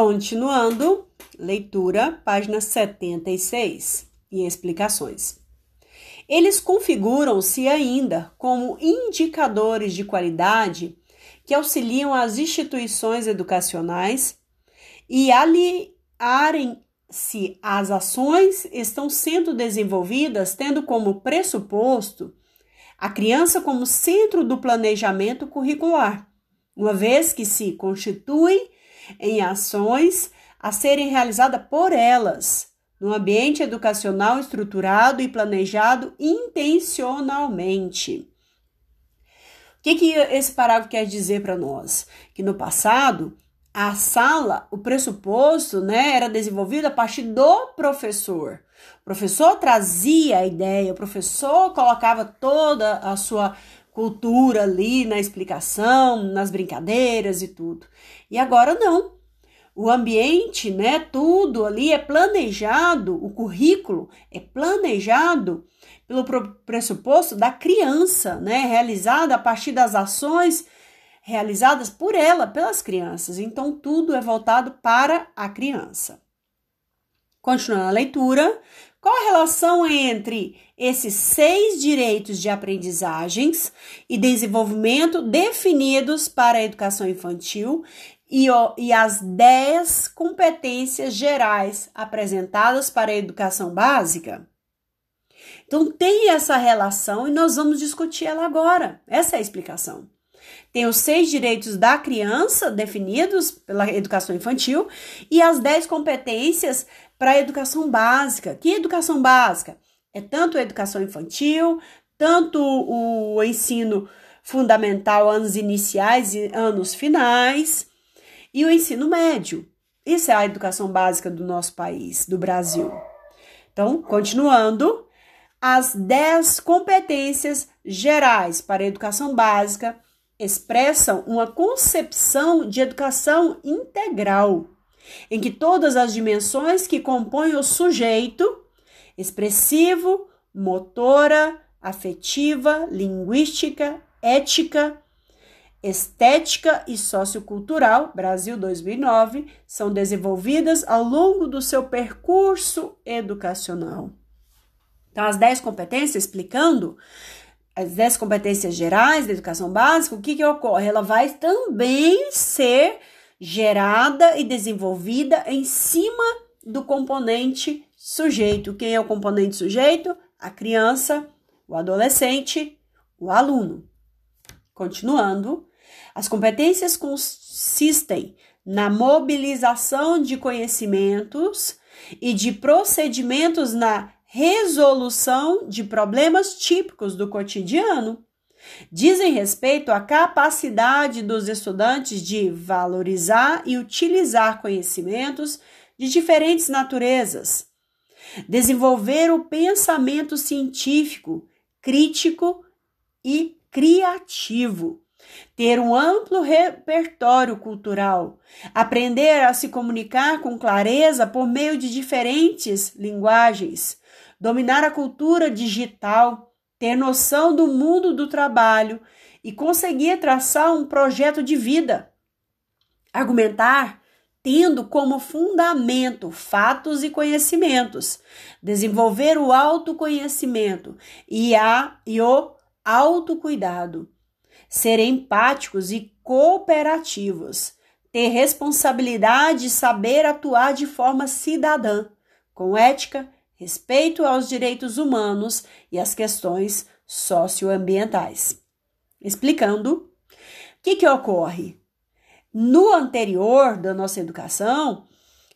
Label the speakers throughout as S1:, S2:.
S1: Continuando, leitura, página 76 e explicações. Eles configuram-se ainda como indicadores de qualidade que auxiliam as instituições educacionais e aliarem-se as ações estão sendo desenvolvidas tendo como pressuposto a criança como centro do planejamento curricular, uma vez que se constitui em ações a serem realizadas por elas, num ambiente educacional estruturado e planejado intencionalmente. O que, que esse parágrafo quer dizer para nós? Que no passado, a sala, o pressuposto, né, era desenvolvido a partir do professor. O professor trazia a ideia, o professor colocava toda a sua cultura ali na explicação, nas brincadeiras e tudo. E agora não. O ambiente, né, tudo ali é planejado, o currículo é planejado pelo pressuposto da criança, né, realizada a partir das ações realizadas por ela, pelas crianças. Então, tudo é voltado para a criança. Continuando a leitura, qual a relação entre esses seis direitos de aprendizagens e desenvolvimento definidos para a educação infantil e, e as 10 competências gerais apresentadas para a educação básica? Então, tem essa relação e nós vamos discutir ela agora. Essa é a explicação. Tem os seis direitos da criança definidos pela educação infantil e as dez competências para a educação básica. Que educação básica? É tanto a educação infantil, tanto o ensino fundamental, anos iniciais e anos finais, e o ensino médio. Isso é a educação básica do nosso país, do Brasil. Então, continuando, as 10 competências gerais para a educação básica expressam uma concepção de educação integral, em que todas as dimensões que compõem o sujeito expressivo, motora, afetiva, linguística, ética, estética e sociocultural, Brasil 2009, são desenvolvidas ao longo do seu percurso educacional. Então, as 10 competências, explicando as 10 competências gerais da educação básica, o que, que ocorre? Ela vai também ser gerada e desenvolvida em cima do componente sujeito. Quem é o componente sujeito? A criança, o adolescente, o aluno. Continuando, as competências consistem na mobilização de conhecimentos e de procedimentos na resolução de problemas típicos do cotidiano. Dizem respeito à capacidade dos estudantes de valorizar e utilizar conhecimentos de diferentes naturezas, desenvolver o pensamento científico, crítico e criativo, ter um amplo repertório cultural, aprender a se comunicar com clareza por meio de diferentes linguagens, dominar a cultura digital, ter noção do mundo do trabalho e conseguir traçar um projeto de vida, argumentar tendo como fundamento fatos e conhecimentos, desenvolver o autoconhecimento e, a, e o autocuidado, ser empáticos e cooperativos, ter responsabilidade e saber atuar de forma cidadã, com ética, respeito aos direitos humanos e às questões socioambientais. Explicando, o que, que ocorre? No anterior da nossa educação,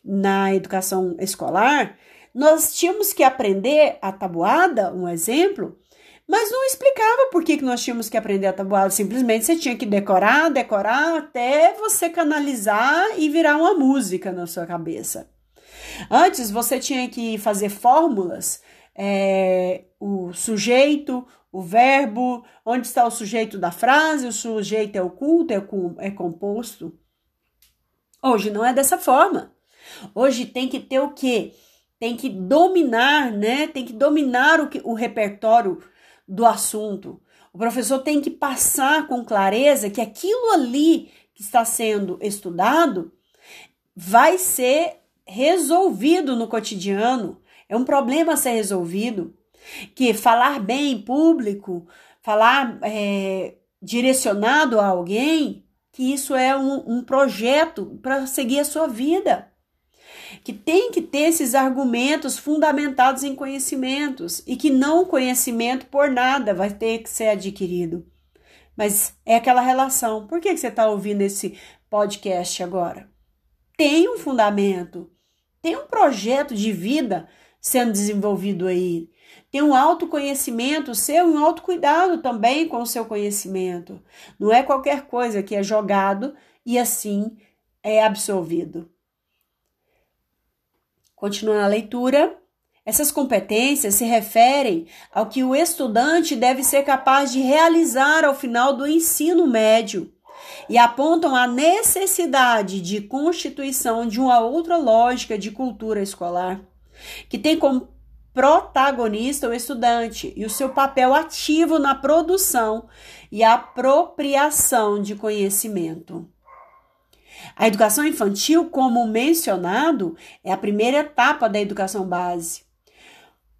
S1: na educação escolar, nós tínhamos que aprender a tabuada, um exemplo, mas não explicava por que, que nós tínhamos que aprender a tabuada. Simplesmente você tinha que decorar, decorar até você canalizar e virar uma música na sua cabeça. Antes você tinha que fazer fórmulas, é, o sujeito, o verbo, onde está o sujeito da frase, o sujeito é oculto, é, é composto. Hoje não é dessa forma. Hoje tem que ter o quê? Tem que dominar, né? Tem que dominar o, que, o repertório do assunto. O professor tem que passar com clareza que aquilo ali que está sendo estudado vai ser resolvido no cotidiano, é um problema a ser resolvido. Que falar bem em público, falar é, direcionado a alguém, que isso é um, um projeto para seguir a sua vida. Que tem que ter esses argumentos fundamentados em conhecimentos e que não conhecimento por nada vai ter que ser adquirido. Mas é aquela relação. Por que, que você está ouvindo esse podcast agora? Tem um fundamento, tem um projeto de vida sendo desenvolvido aí. Tem um autoconhecimento seu e um autocuidado também com o seu conhecimento. Não é qualquer coisa que é jogado e assim é absorvido. Continuando a leitura, essas competências se referem ao que o estudante deve ser capaz de realizar ao final do ensino médio e apontam a necessidade de constituição de uma outra lógica de cultura escolar, que tem como protagonista o estudante e o seu papel ativo na produção e apropriação de conhecimento. A educação infantil, como mencionado, é a primeira etapa da educação base,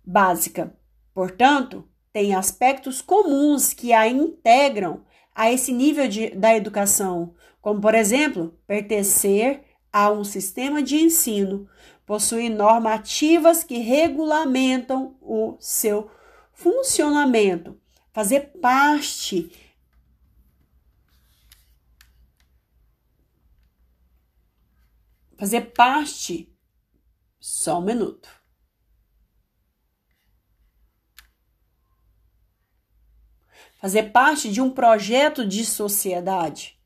S1: básica. Portanto, tem aspectos comuns que a integram a esse nível de, da educação, como, por exemplo, pertencer a um sistema de ensino, possuir normativas que regulamentam o seu funcionamento, fazer parte fazer parte só um minuto. Fazer parte de um projeto de sociedade.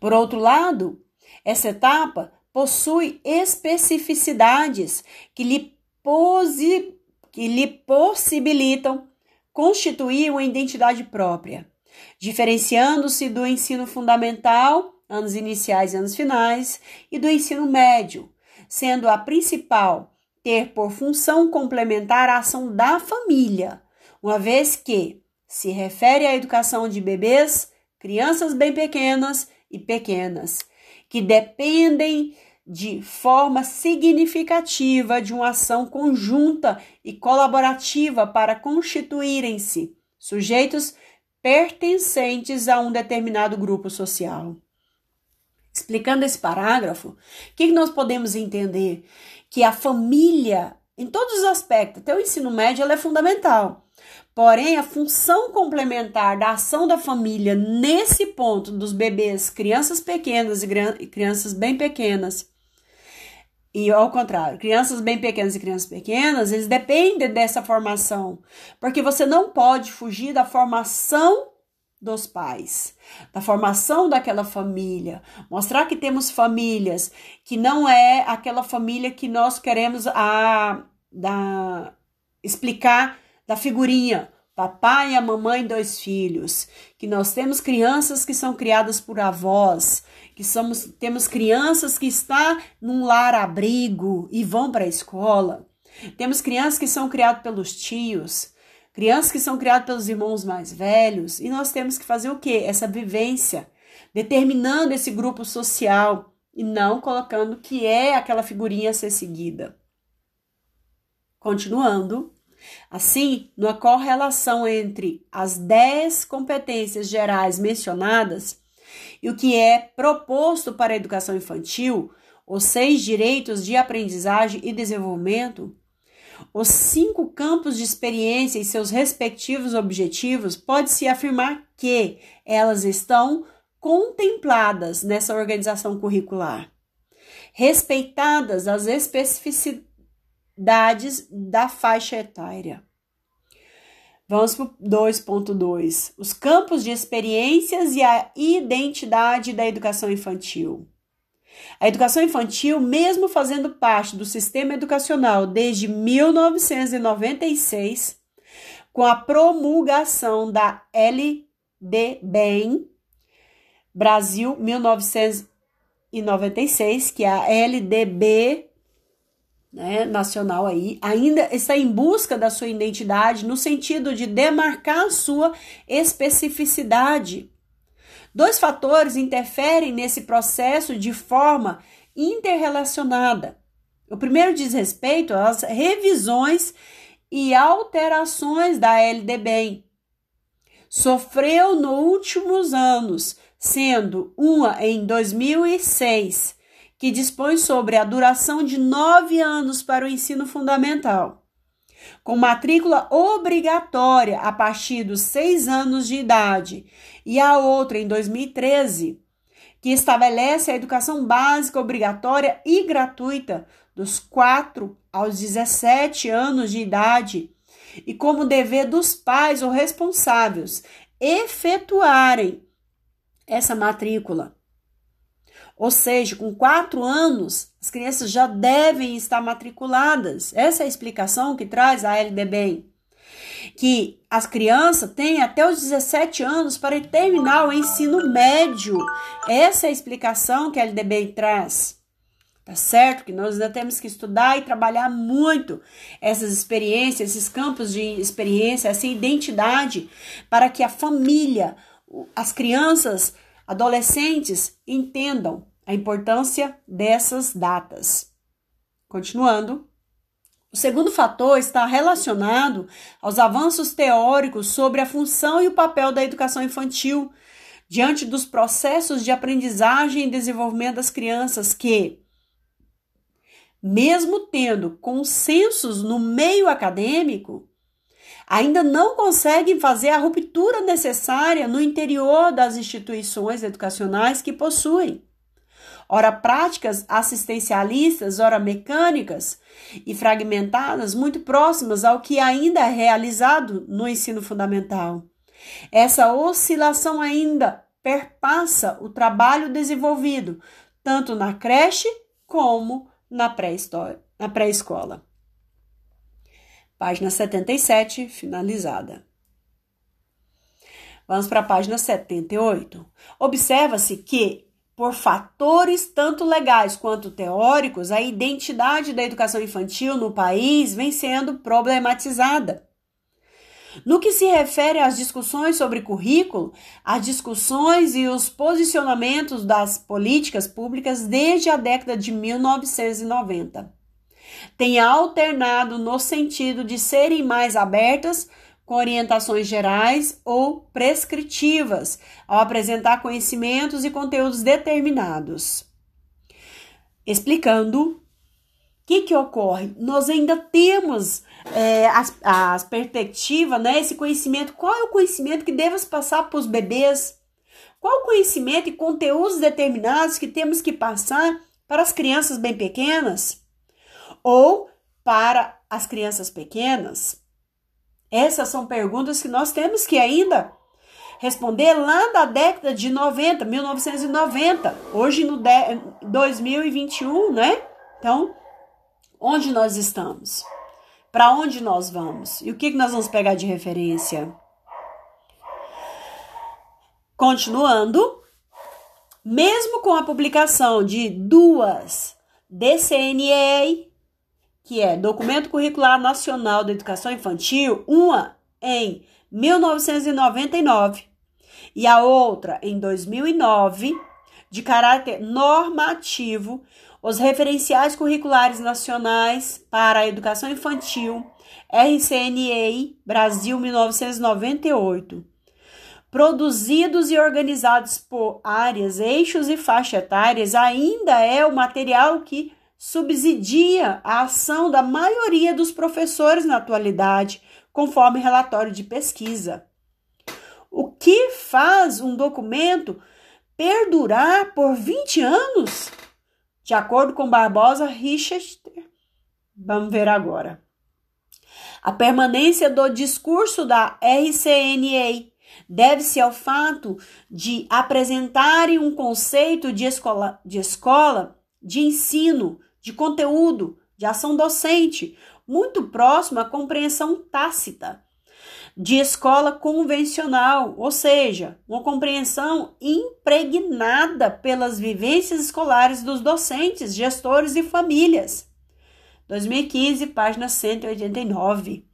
S1: Por outro lado, essa etapa possui especificidades que lhe, posi, que lhe possibilitam constituir uma identidade própria, diferenciando-se do ensino fundamental, anos iniciais e anos finais, e do ensino médio, sendo a principal ter por função complementar a ação da família, uma vez que se refere à educação de bebês, crianças bem pequenas e pequenas, que dependem de forma significativa de uma ação conjunta e colaborativa para constituírem-se sujeitos pertencentes a um determinado grupo social. Explicando esse parágrafo, o que nós podemos entender? Que a família, em todos os aspectos, até o ensino médio, ela é fundamental. Porém, a função complementar da ação da família nesse ponto dos bebês, crianças pequenas e crianças bem pequenas, e ao contrário, crianças bem pequenas e crianças pequenas, eles dependem dessa formação, porque você não pode fugir da formação dos pais, da formação daquela família, mostrar que temos famílias que não é aquela família que nós queremos a da explicar da figurinha papai a mamãe dois filhos, que nós temos crianças que são criadas por avós, que somos temos crianças que estão num lar abrigo e vão para a escola. Temos crianças que são criadas pelos tios, crianças que são criadas pelos irmãos mais velhos, e nós temos que fazer o quê? Essa vivência, determinando esse grupo social e não colocando que é aquela figurinha a ser seguida. Continuando, Assim, numa correlação entre as 10 competências gerais mencionadas e o que é proposto para a educação infantil, os seis direitos de aprendizagem e desenvolvimento, os cinco campos de experiência e seus respectivos objetivos, pode-se afirmar que elas estão contempladas nessa organização curricular, respeitadas as especificidades idades da faixa etária. Vamos para o 2.2. Os campos de experiências e a identidade da educação infantil. A educação infantil, mesmo fazendo parte do sistema educacional desde 1996, com a promulgação da LDBEM Brasil 1996, que é a LDB né, nacional aí ainda está em busca da sua identidade no sentido de demarcar a sua especificidade. Dois fatores interferem nesse processo de forma interrelacionada. O primeiro diz respeito às revisões e alterações da LDB. Sofreu nos últimos anos, sendo uma em 2006, que dispõe sobre a duração de nove anos para o ensino fundamental, com matrícula obrigatória a partir dos seis anos de idade, e a outra em 2013, que estabelece a educação básica obrigatória e gratuita dos 4 aos 17 anos de idade, e como dever dos pais ou responsáveis efetuarem essa matrícula. Ou seja, com quatro anos, as crianças já devem estar matriculadas. Essa é a explicação que traz a LDB. Que as crianças têm até os 17 anos para terminar o ensino médio. Essa é a explicação que a LDB traz. Tá certo? Que nós ainda temos que estudar e trabalhar muito essas experiências, esses campos de experiência, essa identidade, para que a família, as crianças, adolescentes entendam a importância dessas datas. Continuando. O segundo fator está relacionado aos avanços teóricos sobre a função e o papel da educação infantil diante dos processos de aprendizagem e desenvolvimento das crianças que, mesmo tendo consensos no meio acadêmico, ainda não conseguem fazer a ruptura necessária no interior das instituições educacionais que possuem. Ora práticas assistencialistas, ora mecânicas e fragmentadas, muito próximas ao que ainda é realizado no ensino fundamental. Essa oscilação ainda perpassa o trabalho desenvolvido, tanto na creche como na pré-escola. Página 77, finalizada. Vamos para a página 78. Observa-se que, por fatores tanto legais quanto teóricos, a identidade da educação infantil no país vem sendo problematizada. No que se refere às discussões sobre currículo, as discussões e os posicionamentos das políticas públicas desde a década de 1990 têm alternado no sentido de serem mais abertas com orientações gerais ou prescritivas ao apresentar conhecimentos e conteúdos determinados. Explicando que, que ocorre? Nós ainda temos é, as, as perspectivas, né, esse conhecimento. Qual é o conhecimento que devemos passar para os bebês? Qual o conhecimento e conteúdos determinados que temos que passar para as crianças bem pequenas? Ou para as crianças pequenas? Essas são perguntas que nós temos que ainda responder lá da década de 90, 1990, hoje no 2021, né? Então, Onde nós estamos? Para onde nós vamos? E o que, que nós vamos pegar de referência? Continuando, mesmo com a publicação de duas DCNE, que é Documento Curricular Nacional da Educação Infantil, uma em 1999 e a outra em 2009, de caráter normativo, os referenciais curriculares nacionais para a educação infantil, RCNEI, Brasil 1998. Produzidos e organizados por áreas, eixos e faixas etárias, ainda é o material que subsidia a ação da maioria dos professores na atualidade, conforme relatório de pesquisa. O que faz um documento perdurar por 20 anos? De acordo com Barbosa Richter, vamos ver agora. A permanência do discurso da RCNA deve-se ao fato de apresentarem um conceito de escola, de escola, de ensino, de conteúdo, de ação docente, muito próximo à compreensão tácita de escola convencional, ou seja, uma compreensão impregnada pelas vivências escolares dos docentes, gestores e famílias. 2015, página 189.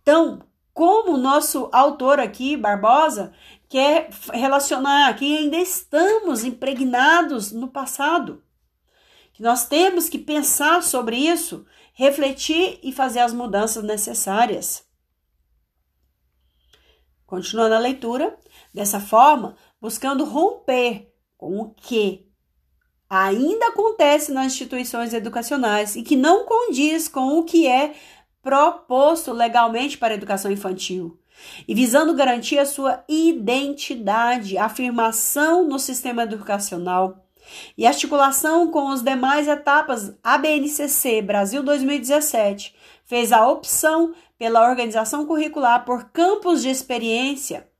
S1: Então, como o nosso autor aqui, Barbosa, quer relacionar que ainda estamos impregnados no passado. Que nós temos que pensar sobre isso, refletir e fazer as mudanças necessárias. Continuando a leitura, dessa forma, buscando romper com o que ainda acontece nas instituições educacionais e que não condiz com o que é proposto legalmente para a educação infantil, e visando garantir a sua identidade, afirmação no sistema educacional e articulação com as demais etapas, a BNCC Brasil 2017 fez a opção pela organização curricular por campos de experiência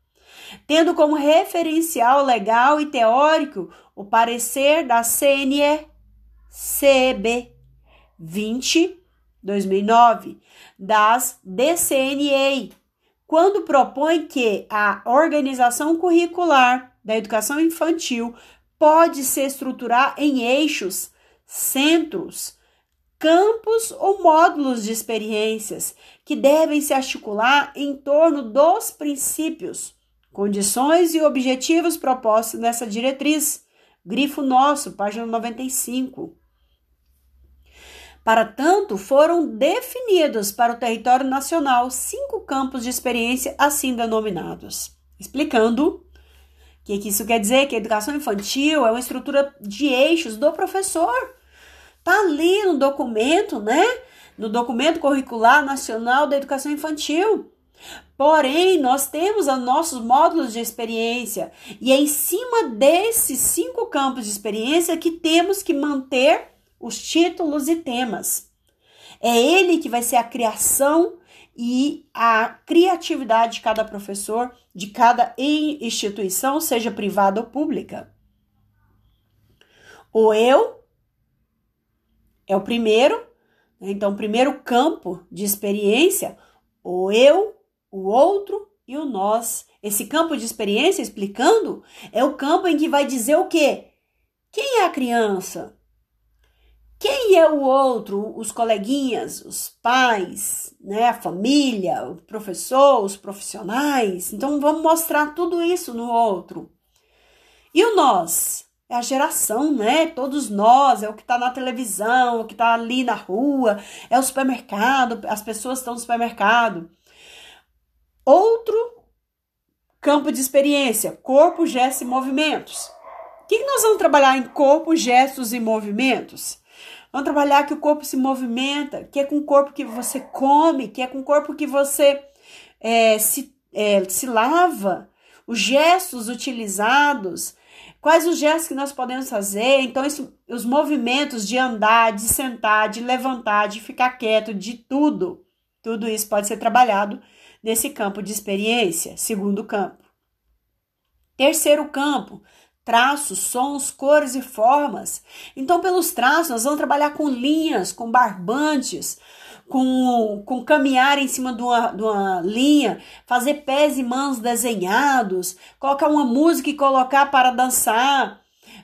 S1: tendo como referencial legal e teórico o parecer da CNE CB 20 2009 das DCNA, quando propõe que a organização curricular da educação infantil pode se estruturar em eixos, centros, campos ou módulos de experiências que devem se articular em torno dos princípios Condições e objetivos propostos nessa diretriz. Grifo nosso, página 95. Para tanto, foram definidos para o território nacional cinco campos de experiência assim denominados. Explicando o que, que isso quer dizer? Que a educação infantil é uma estrutura de eixos do professor. Tá ali no documento, né? No documento curricular nacional da educação infantil. Porém, nós temos os nossos módulos de experiência e é em cima desses cinco campos de experiência que temos que manter os títulos e temas. É ele que vai ser a criação e a criatividade de cada professor, de cada instituição, seja privada ou pública. O eu é o primeiro, né? então, o primeiro campo de experiência, o eu o outro e o nós. Esse campo de experiência, explicando, é o campo em que vai dizer o quê? Quem é a criança? Quem é o outro? Os coleguinhas, os pais, né, a família, o professor, os profissionais. Então vamos mostrar tudo isso no outro. E o nós? É a geração, né? Todos nós, é o que está na televisão, o que está ali na rua, é o supermercado, as pessoas estão no supermercado. Outro campo de experiência: corpo, gestos e movimentos. O que nós vamos trabalhar em corpo, gestos e movimentos? Vamos trabalhar que o corpo se movimenta, que é com o corpo que você come, que é com o corpo que você é, se, é, se lava, os gestos utilizados, quais os gestos que nós podemos fazer. Então, isso, os movimentos de andar, de sentar, de levantar, de ficar quieto, de tudo, tudo isso pode ser trabalhado nesse campo de experiência, segundo campo. Terceiro campo, traços, sons, cores e formas. Então, pelos traços, nós vamos trabalhar com linhas, com barbantes, com, com caminhar em cima de uma, de uma linha, fazer pés e mãos desenhados, colocar uma música e colocar para dançar,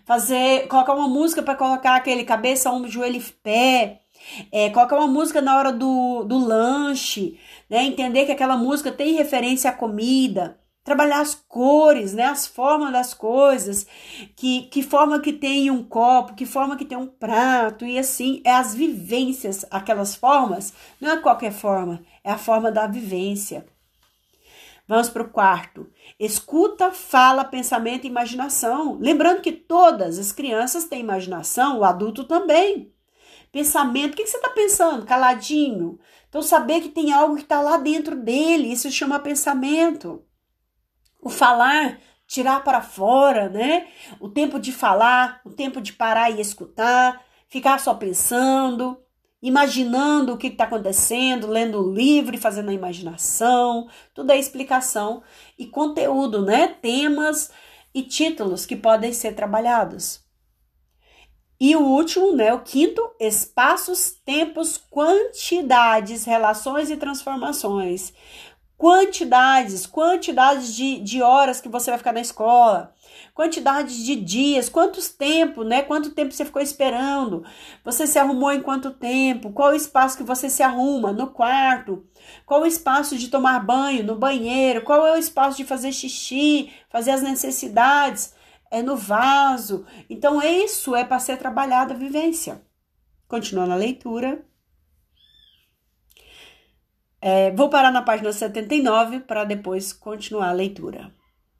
S1: fazer, colocar uma música para colocar aquele cabeça, ombro, joelho e pé, é, colocar uma música na hora do, do lanche, né? Entender que aquela música tem referência à comida, trabalhar as cores, né? As formas das coisas, que, que forma que tem um copo, que forma que tem um prato, e assim, é as vivências, aquelas formas, não é qualquer forma, é a forma da vivência. Vamos para o quarto. Escuta, fala, pensamento e imaginação. Lembrando que todas as crianças têm imaginação, o adulto também. Pensamento, o que você está pensando? Caladinho. Então, saber que tem algo que está lá dentro dele, isso chama pensamento. O falar, tirar para fora, né? O tempo de falar, o tempo de parar e escutar, ficar só pensando, imaginando o que está acontecendo, lendo o livro e fazendo a imaginação, tudo é explicação e conteúdo, né? Temas e títulos que podem ser trabalhados. E o último, né, o quinto, espaços, tempos, quantidades, relações e transformações. Quantidades, quantidades de, de horas que você vai ficar na escola, quantidades de dias, quantos tempo, né? Quanto tempo você ficou esperando? Você se arrumou em quanto tempo? Qual o espaço que você se arruma? No quarto? Qual o espaço de tomar banho? No banheiro? Qual é o espaço de fazer xixi, fazer as necessidades? é no vaso. Então, isso é para ser trabalhado a vivência. Continuando a leitura. É, vou parar na página 79 para depois continuar a leitura.